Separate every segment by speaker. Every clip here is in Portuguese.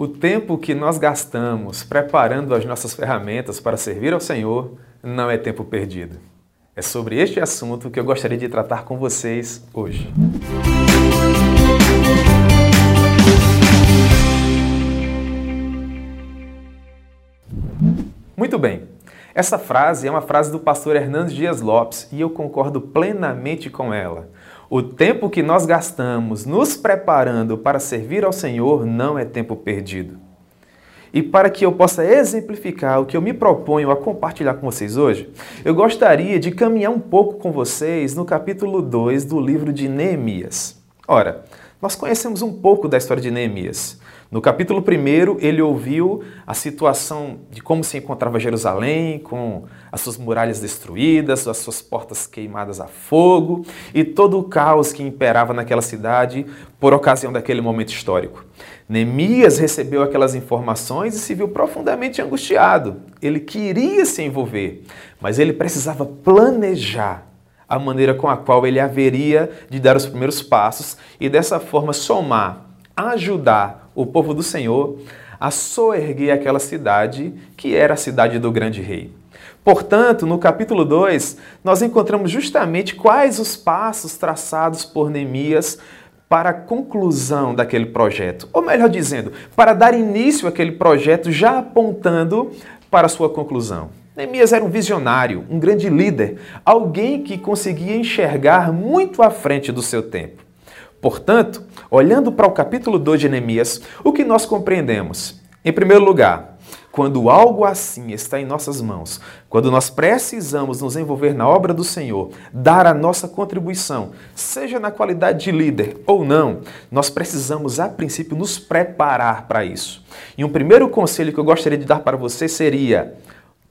Speaker 1: O tempo que nós gastamos preparando as nossas ferramentas para servir ao Senhor não é tempo perdido. É sobre este assunto que eu gostaria de tratar com vocês hoje. Muito bem. Essa frase é uma frase do pastor Hernandes Dias Lopes e eu concordo plenamente com ela. O tempo que nós gastamos nos preparando para servir ao Senhor não é tempo perdido. E para que eu possa exemplificar o que eu me proponho a compartilhar com vocês hoje, eu gostaria de caminhar um pouco com vocês no capítulo 2 do livro de Neemias. Ora, nós conhecemos um pouco da história de Neemias. No capítulo 1, ele ouviu a situação de como se encontrava Jerusalém, com as suas muralhas destruídas, as suas portas queimadas a fogo e todo o caos que imperava naquela cidade por ocasião daquele momento histórico. Neemias recebeu aquelas informações e se viu profundamente angustiado. Ele queria se envolver, mas ele precisava planejar a maneira com a qual ele haveria de dar os primeiros passos e dessa forma somar, ajudar o povo do Senhor a soerguer aquela cidade que era a cidade do grande rei. Portanto, no capítulo 2, nós encontramos justamente quais os passos traçados por Neemias para a conclusão daquele projeto, ou melhor dizendo, para dar início àquele projeto já apontando para a sua conclusão. Neemias era um visionário, um grande líder, alguém que conseguia enxergar muito à frente do seu tempo. Portanto, olhando para o capítulo 2 de Neemias, o que nós compreendemos? Em primeiro lugar, quando algo assim está em nossas mãos, quando nós precisamos nos envolver na obra do Senhor, dar a nossa contribuição, seja na qualidade de líder ou não, nós precisamos, a princípio, nos preparar para isso. E um primeiro conselho que eu gostaria de dar para você seria: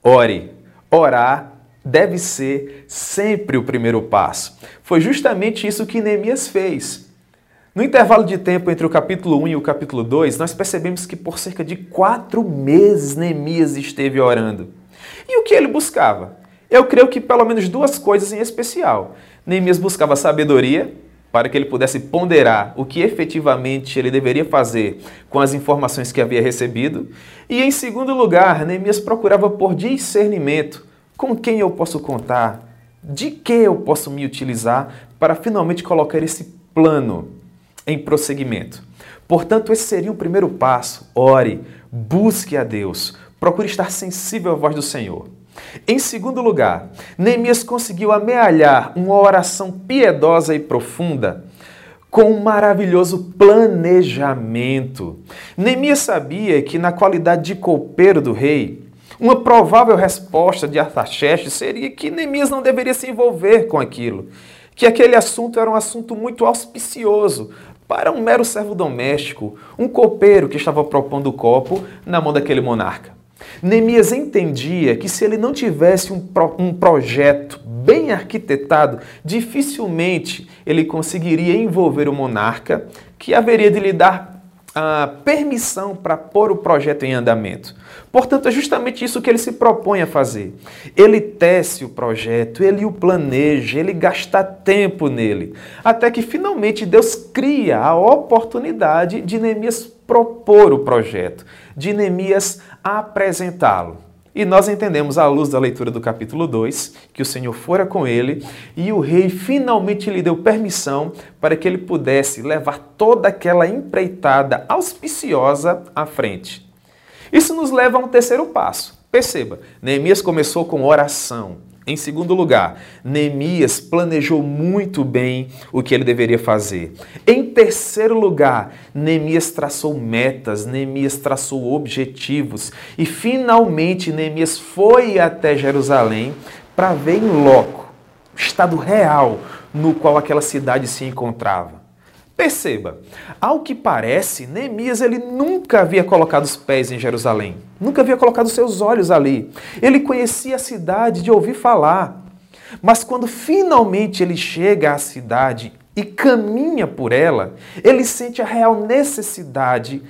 Speaker 1: ore. Orar deve ser sempre o primeiro passo. Foi justamente isso que Neemias fez. No intervalo de tempo entre o capítulo 1 e o capítulo 2, nós percebemos que por cerca de quatro meses Neemias esteve orando. E o que ele buscava? Eu creio que pelo menos duas coisas em especial. Neemias buscava sabedoria, para que ele pudesse ponderar o que efetivamente ele deveria fazer com as informações que havia recebido. E em segundo lugar, Neemias procurava por discernimento com quem eu posso contar, de que eu posso me utilizar para finalmente colocar esse plano em prosseguimento. Portanto, esse seria o primeiro passo. Ore, busque a Deus, procure estar sensível à voz do Senhor. Em segundo lugar, Neemias conseguiu amealhar uma oração piedosa e profunda com um maravilhoso planejamento. Neemias sabia que, na qualidade de copeiro do rei, uma provável resposta de Artaxerxes seria que Neemias não deveria se envolver com aquilo, que aquele assunto era um assunto muito auspicioso para um mero servo doméstico, um copeiro que estava propondo o copo na mão daquele monarca. Neemias entendia que se ele não tivesse um, pro, um projeto bem arquitetado, dificilmente ele conseguiria envolver o monarca, que haveria de lhe dar a permissão para pôr o projeto em andamento. Portanto, é justamente isso que ele se propõe a fazer. Ele tece o projeto, ele o planeja, ele gasta tempo nele, até que finalmente Deus cria a oportunidade de Neemias propor o projeto, de Neemias apresentá-lo. E nós entendemos, à luz da leitura do capítulo 2, que o Senhor fora com ele e o rei finalmente lhe deu permissão para que ele pudesse levar toda aquela empreitada auspiciosa à frente. Isso nos leva a um terceiro passo. Perceba, Neemias começou com oração, em segundo lugar, Neemias planejou muito bem o que ele deveria fazer. Em terceiro lugar, Neemias traçou metas, Neemias traçou objetivos. E finalmente, Neemias foi até Jerusalém para ver em loco o estado real no qual aquela cidade se encontrava. Perceba, ao que parece, Neemias ele nunca havia colocado os pés em Jerusalém, nunca havia colocado seus olhos ali. Ele conhecia a cidade de ouvir falar, mas quando finalmente ele chega à cidade e caminha por ela, ele sente a real necessidade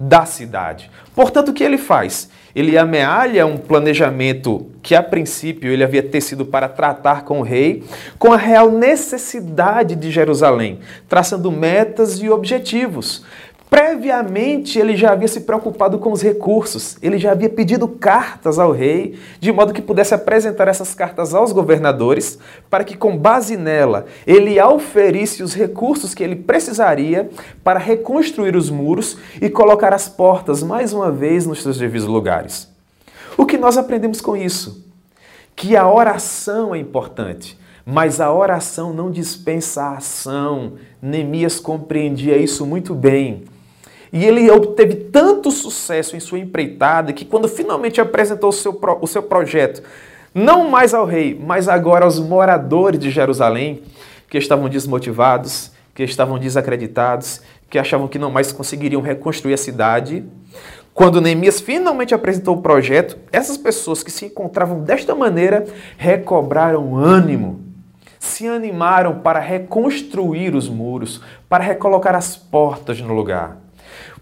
Speaker 1: da cidade. Portanto, o que ele faz? Ele amealha um planejamento que a princípio ele havia tecido para tratar com o rei, com a real necessidade de Jerusalém, traçando metas e objetivos. Previamente, ele já havia se preocupado com os recursos, ele já havia pedido cartas ao rei, de modo que pudesse apresentar essas cartas aos governadores, para que, com base nela, ele auferisse os recursos que ele precisaria para reconstruir os muros e colocar as portas mais uma vez nos seus devidos lugares. O que nós aprendemos com isso? Que a oração é importante. Mas a oração não dispensa a ação. Neemias compreendia isso muito bem. E ele obteve tanto sucesso em sua empreitada que, quando finalmente apresentou o seu, o seu projeto, não mais ao rei, mas agora aos moradores de Jerusalém, que estavam desmotivados, que estavam desacreditados, que achavam que não mais conseguiriam reconstruir a cidade. Quando Neemias finalmente apresentou o projeto, essas pessoas que se encontravam desta maneira recobraram ânimo, se animaram para reconstruir os muros, para recolocar as portas no lugar.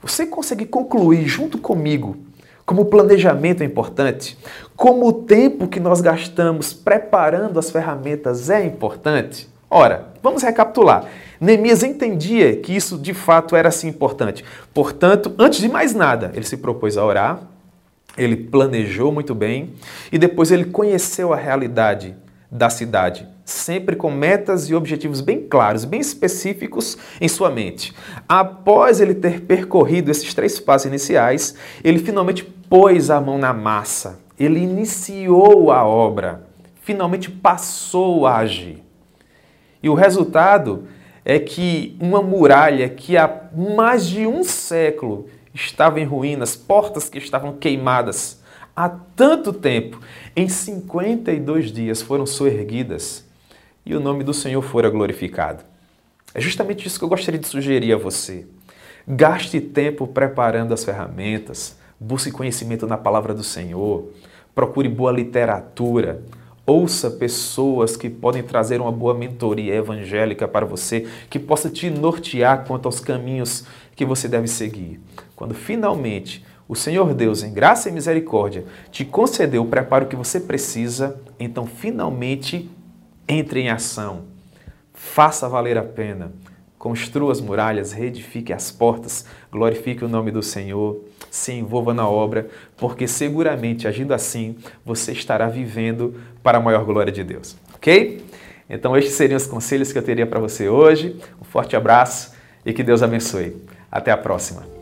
Speaker 1: Você consegue concluir junto comigo como o planejamento é importante, como o tempo que nós gastamos preparando as ferramentas é importante? Ora, vamos recapitular. Neemias entendia que isso de fato era assim importante. Portanto, antes de mais nada, ele se propôs a orar, ele planejou muito bem e depois ele conheceu a realidade da cidade, sempre com metas e objetivos bem claros, bem específicos em sua mente. Após ele ter percorrido esses três passos iniciais, ele finalmente pôs a mão na massa, ele iniciou a obra, finalmente passou a agir. E o resultado é que uma muralha que há mais de um século estava em ruínas, portas que estavam queimadas, há tanto tempo, em 52 dias foram soerguidas e o nome do Senhor fora glorificado. É justamente isso que eu gostaria de sugerir a você. Gaste tempo preparando as ferramentas, busque conhecimento na palavra do Senhor, procure boa literatura, ouça pessoas que podem trazer uma boa mentoria evangélica para você, que possa te nortear quanto aos caminhos que você deve seguir. Quando finalmente o Senhor Deus, em graça e misericórdia, te concedeu o preparo que você precisa, então finalmente entre em ação. Faça valer a pena. Construa as muralhas, reedifique as portas, glorifique o nome do Senhor, se envolva na obra, porque seguramente agindo assim, você estará vivendo para a maior glória de Deus. Ok? Então, estes seriam os conselhos que eu teria para você hoje. Um forte abraço e que Deus abençoe. Até a próxima.